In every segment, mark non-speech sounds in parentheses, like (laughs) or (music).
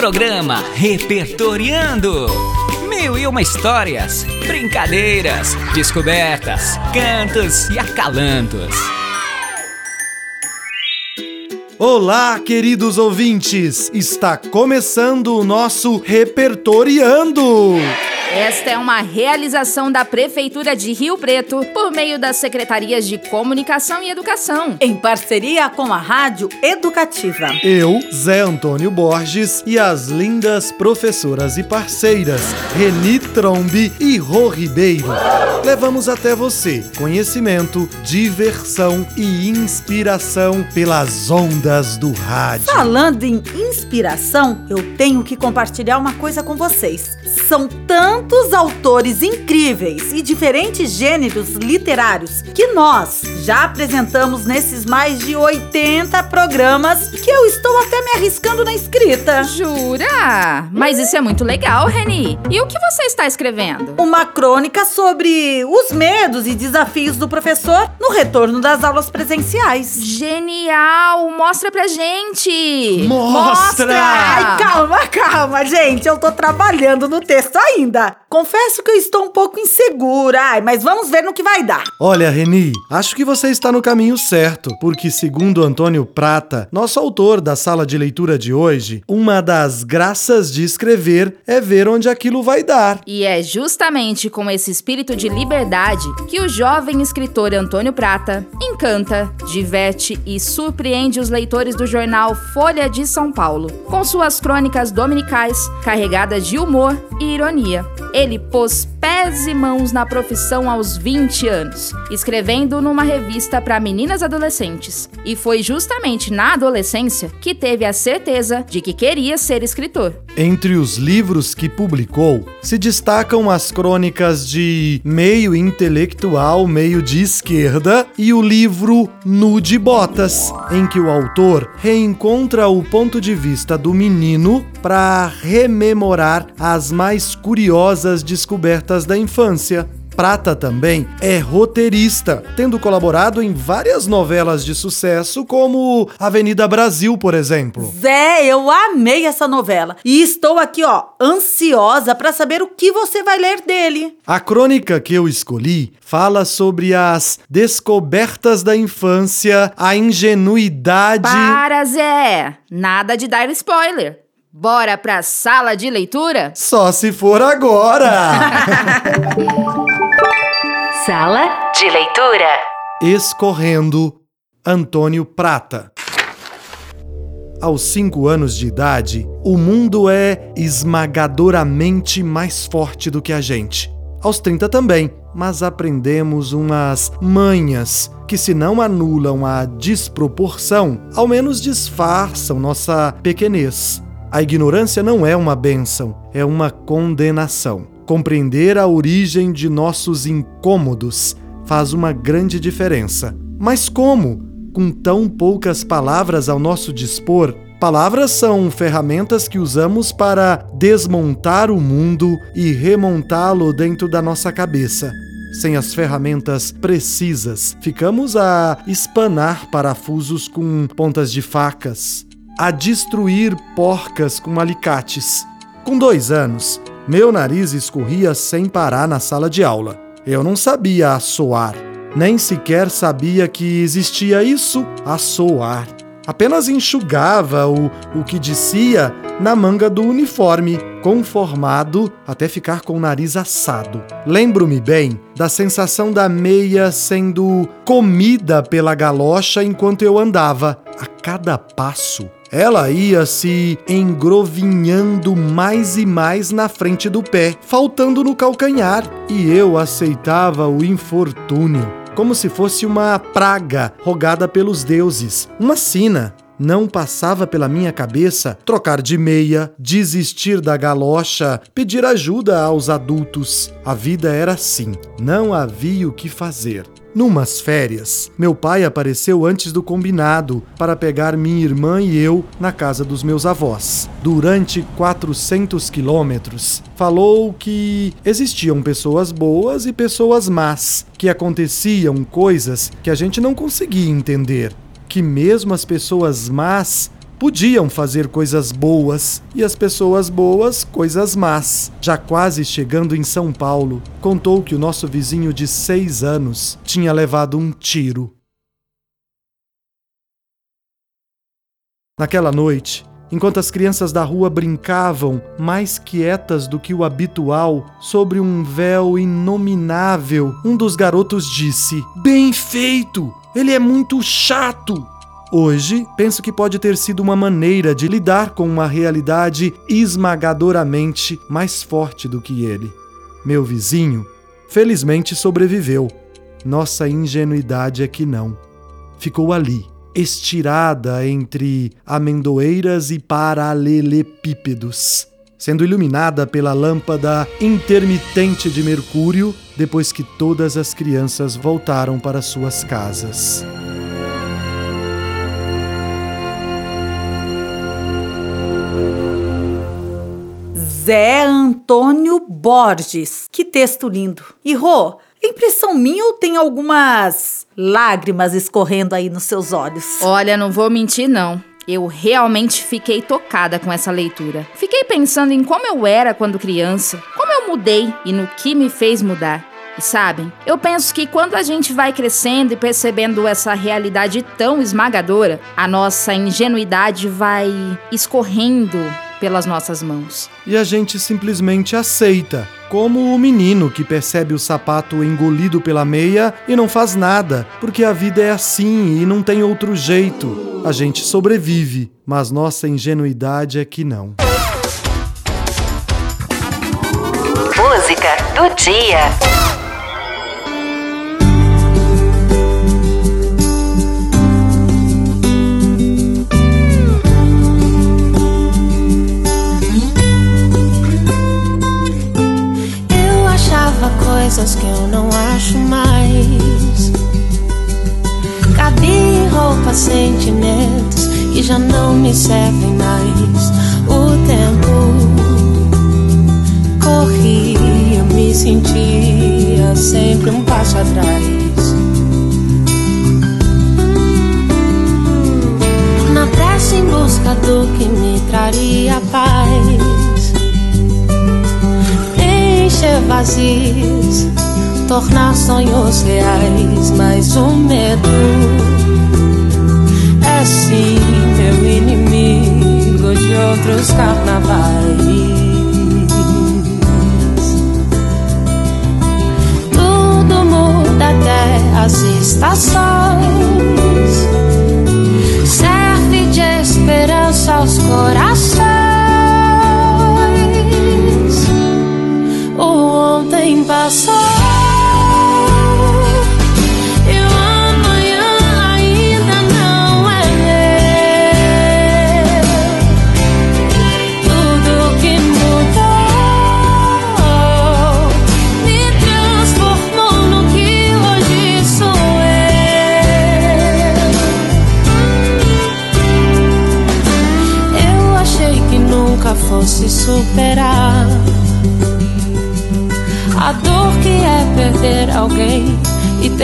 Programa Repertoriando. Mil e uma histórias, brincadeiras, descobertas, cantos e acalantos. Olá, queridos ouvintes! Está começando o nosso Repertoriando! Esta é uma realização da Prefeitura de Rio Preto por meio das Secretarias de Comunicação e Educação. Em parceria com a Rádio Educativa. Eu, Zé Antônio Borges e as lindas professoras e parceiras Reni Trombi e Rô Ribeiro. Levamos até você conhecimento, diversão e inspiração pelas ondas do rádio. Falando em inspiração, eu tenho que compartilhar uma coisa com vocês. São tantos autores incríveis e diferentes gêneros literários que nós já apresentamos nesses mais de 80 programas que eu estou até me arriscando na escrita. Jura? Mas isso é muito legal, Reni. E o que você está escrevendo? Uma crônica sobre os medos e desafios do professor no retorno das aulas presenciais. Genial! Mostra pra gente! Mostra! Ai, calma, calma, gente. Eu tô trabalhando no texto ainda. Confesso que eu estou um pouco insegura, ai, mas vamos ver no que vai dar. Olha, Reni, acho que você está no caminho certo, porque segundo Antônio Prata, nosso autor da sala de leitura de hoje, uma das graças de escrever é ver onde aquilo vai dar. E é justamente com esse espírito de liberdade que o jovem escritor Antônio Prata encanta, diverte e surpreende os leitores do jornal Folha de São Paulo, com suas crônicas dominicais carregadas de humor e ironia. Ele pôs pés e mãos na profissão aos 20 anos, escrevendo numa revista para meninas adolescentes. E foi justamente na adolescência que teve a certeza de que queria ser escritor. Entre os livros que publicou, se destacam as crônicas de meio intelectual, meio de esquerda e o livro Nu de Botas, em que o autor reencontra o ponto de vista do menino para rememorar as mais curiosas descobertas da infância. Prata também é roteirista, tendo colaborado em várias novelas de sucesso, como Avenida Brasil, por exemplo. Zé, eu amei essa novela e estou aqui, ó, ansiosa para saber o que você vai ler dele. A crônica que eu escolhi fala sobre as descobertas da infância, a ingenuidade. Para, Zé! Nada de dar spoiler. Bora pra sala de leitura? Só se for agora! (laughs) Sala de leitura. Escorrendo, Antônio Prata. Aos cinco anos de idade, o mundo é esmagadoramente mais forte do que a gente. Aos 30 também, mas aprendemos umas manhas que, se não anulam a desproporção, ao menos disfarçam nossa pequenez. A ignorância não é uma bênção, é uma condenação. Compreender a origem de nossos incômodos faz uma grande diferença. Mas como? Com tão poucas palavras ao nosso dispor, palavras são ferramentas que usamos para desmontar o mundo e remontá-lo dentro da nossa cabeça. Sem as ferramentas precisas, ficamos a espanar parafusos com pontas de facas, a destruir porcas com alicates. Com dois anos, meu nariz escorria sem parar na sala de aula. Eu não sabia assoar, nem sequer sabia que existia isso, assoar. Apenas enxugava o, o que descia na manga do uniforme, conformado até ficar com o nariz assado. Lembro-me bem da sensação da meia sendo comida pela galocha enquanto eu andava. A cada passo, ela ia se engrovinhando mais e mais na frente do pé, faltando no calcanhar, e eu aceitava o infortúnio como se fosse uma praga rogada pelos deuses, uma sina. Não passava pela minha cabeça trocar de meia, desistir da galocha, pedir ajuda aos adultos. A vida era assim, não havia o que fazer. Numas férias, meu pai apareceu antes do combinado para pegar minha irmã e eu na casa dos meus avós. Durante 400 quilômetros, falou que existiam pessoas boas e pessoas más, que aconteciam coisas que a gente não conseguia entender, que mesmo as pessoas más podiam fazer coisas boas e as pessoas boas coisas más. Já quase chegando em São Paulo, contou que o nosso vizinho de seis anos tinha levado um tiro. Naquela noite, enquanto as crianças da rua brincavam, mais quietas do que o habitual, sobre um véu inominável, um dos garotos disse: Bem feito! Ele é muito chato! Hoje, penso que pode ter sido uma maneira de lidar com uma realidade esmagadoramente mais forte do que ele. Meu vizinho, felizmente sobreviveu. Nossa ingenuidade é que não. Ficou ali, estirada entre amendoeiras e paralelepípedos, sendo iluminada pela lâmpada intermitente de mercúrio depois que todas as crianças voltaram para suas casas. Zé Antônio Borges. Que texto lindo. E Rô, impressão minha ou tem algumas lágrimas escorrendo aí nos seus olhos? Olha, não vou mentir não. Eu realmente fiquei tocada com essa leitura. Fiquei pensando em como eu era quando criança, como eu mudei e no que me fez mudar. E sabem, eu penso que quando a gente vai crescendo e percebendo essa realidade tão esmagadora, a nossa ingenuidade vai escorrendo pelas nossas mãos. E a gente simplesmente aceita, como o menino que percebe o sapato engolido pela meia e não faz nada, porque a vida é assim e não tem outro jeito. A gente sobrevive, mas nossa ingenuidade é que não. Música do dia. Acho mais. Cabia em roupas, sentimentos que já não me servem mais. O tempo corria, me sentia sempre um passo atrás. Na pressa em busca do que me traria paz encher vazios, tornar sonhos reais, mas o medo é sim meu inimigo de outros carnavais. Tudo muda até as estações, serve de esperança aos corações.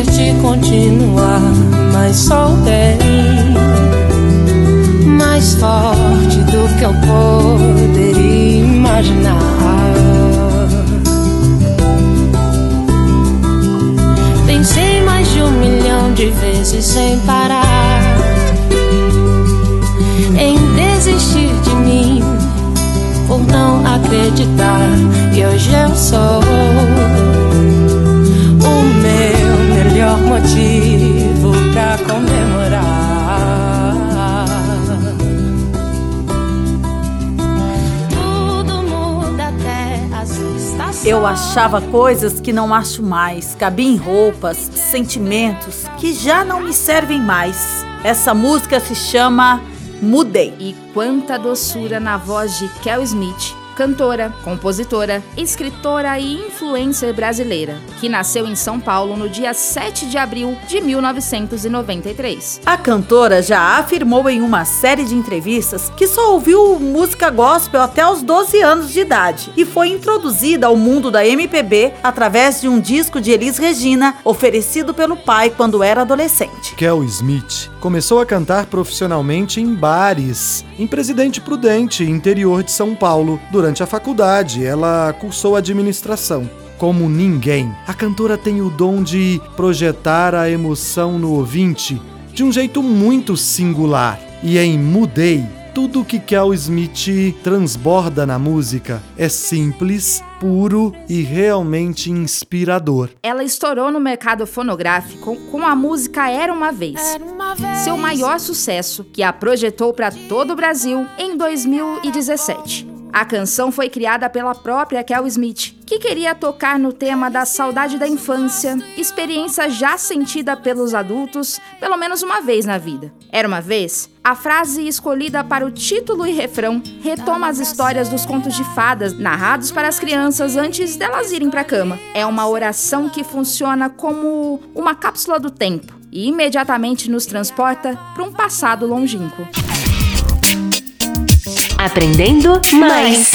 E de continuar, mas soltei mais forte do que eu poderia imaginar. Pensei mais de um milhão de vezes sem parar em desistir de mim por não acreditar que hoje eu sou Eu achava coisas que não acho mais, cabia em roupas, sentimentos que já não me servem mais. Essa música se chama Mudei. E quanta doçura na voz de Kel Smith cantora, compositora, escritora e influencer brasileira, que nasceu em São Paulo no dia 7 de abril de 1993. A cantora já afirmou em uma série de entrevistas que só ouviu música gospel até os 12 anos de idade e foi introduzida ao mundo da MPB através de um disco de Elis Regina oferecido pelo pai quando era adolescente. Kel Smith começou a cantar profissionalmente em bares, em Presidente Prudente, interior de São Paulo. Durante a faculdade, ela cursou administração. Como ninguém, a cantora tem o dom de projetar a emoção no ouvinte de um jeito muito singular. E em Mudei, tudo que Kel Smith transborda na música é simples, puro e realmente inspirador. Ela estourou no mercado fonográfico com a música Era uma Vez, seu maior sucesso, que a projetou para todo o Brasil em 2017. A canção foi criada pela própria Kel Smith, que queria tocar no tema da saudade da infância, experiência já sentida pelos adultos pelo menos uma vez na vida. Era uma vez? A frase escolhida para o título e refrão retoma as histórias dos contos de fadas narrados para as crianças antes delas irem para a cama. É uma oração que funciona como uma cápsula do tempo e imediatamente nos transporta para um passado longínquo. Aprendendo mais.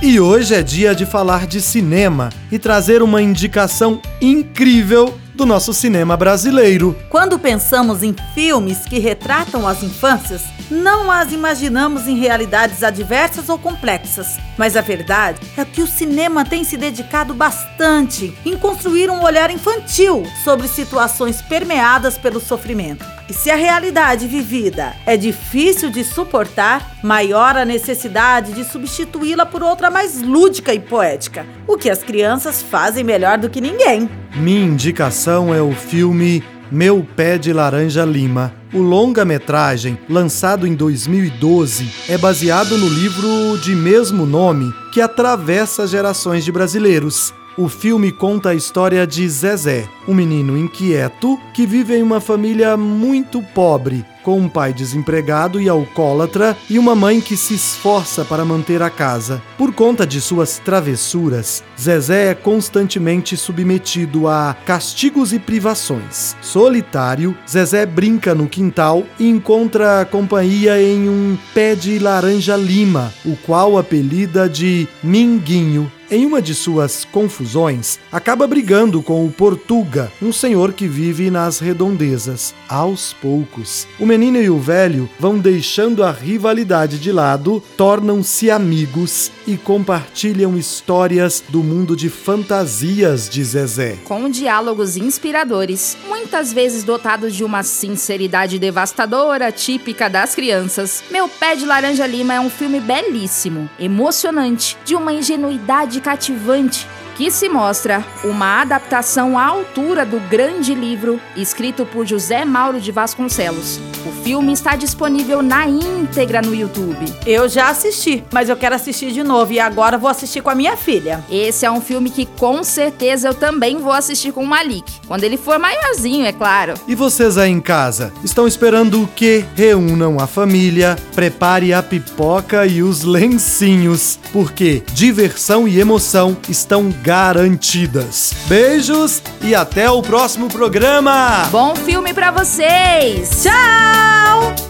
E hoje é dia de falar de cinema e trazer uma indicação incrível do nosso cinema brasileiro. Quando pensamos em filmes que retratam as infâncias, não as imaginamos em realidades adversas ou complexas. Mas a verdade é que o cinema tem se dedicado bastante em construir um olhar infantil sobre situações permeadas pelo sofrimento. E se a realidade vivida é difícil de suportar, maior a necessidade de substituí-la por outra mais lúdica e poética, o que as crianças fazem melhor do que ninguém. Minha indicação é o filme Meu Pé de Laranja Lima. O longa-metragem, lançado em 2012, é baseado no livro de mesmo nome que atravessa gerações de brasileiros. O filme conta a história de Zezé, um menino inquieto que vive em uma família muito pobre, com um pai desempregado e alcoólatra e uma mãe que se esforça para manter a casa. Por conta de suas travessuras, Zezé é constantemente submetido a castigos e privações. Solitário, Zezé brinca no quintal e encontra companhia em um pé de laranja lima, o qual apelida de Minguinho. Em uma de suas confusões, acaba brigando com o Portuga, um senhor que vive nas redondezas. Aos poucos, o menino e o velho vão deixando a rivalidade de lado, tornam-se amigos e compartilham histórias do mundo de fantasias de Zezé. Com diálogos inspiradores, muitas vezes dotados de uma sinceridade devastadora típica das crianças, Meu Pé de Laranja Lima é um filme belíssimo, emocionante, de uma ingenuidade cativante que se mostra uma adaptação à altura do grande livro escrito por José Mauro de Vasconcelos. O filme está disponível na íntegra no YouTube. Eu já assisti, mas eu quero assistir de novo e agora vou assistir com a minha filha. Esse é um filme que com certeza eu também vou assistir com o Malik, quando ele for maiorzinho, é claro. E vocês aí em casa, estão esperando o que? Reúnam a família, prepare a pipoca e os lencinhos, porque diversão e emoção estão garantidas. Beijos e até o próximo programa! Bom filme pra vocês! Tchau!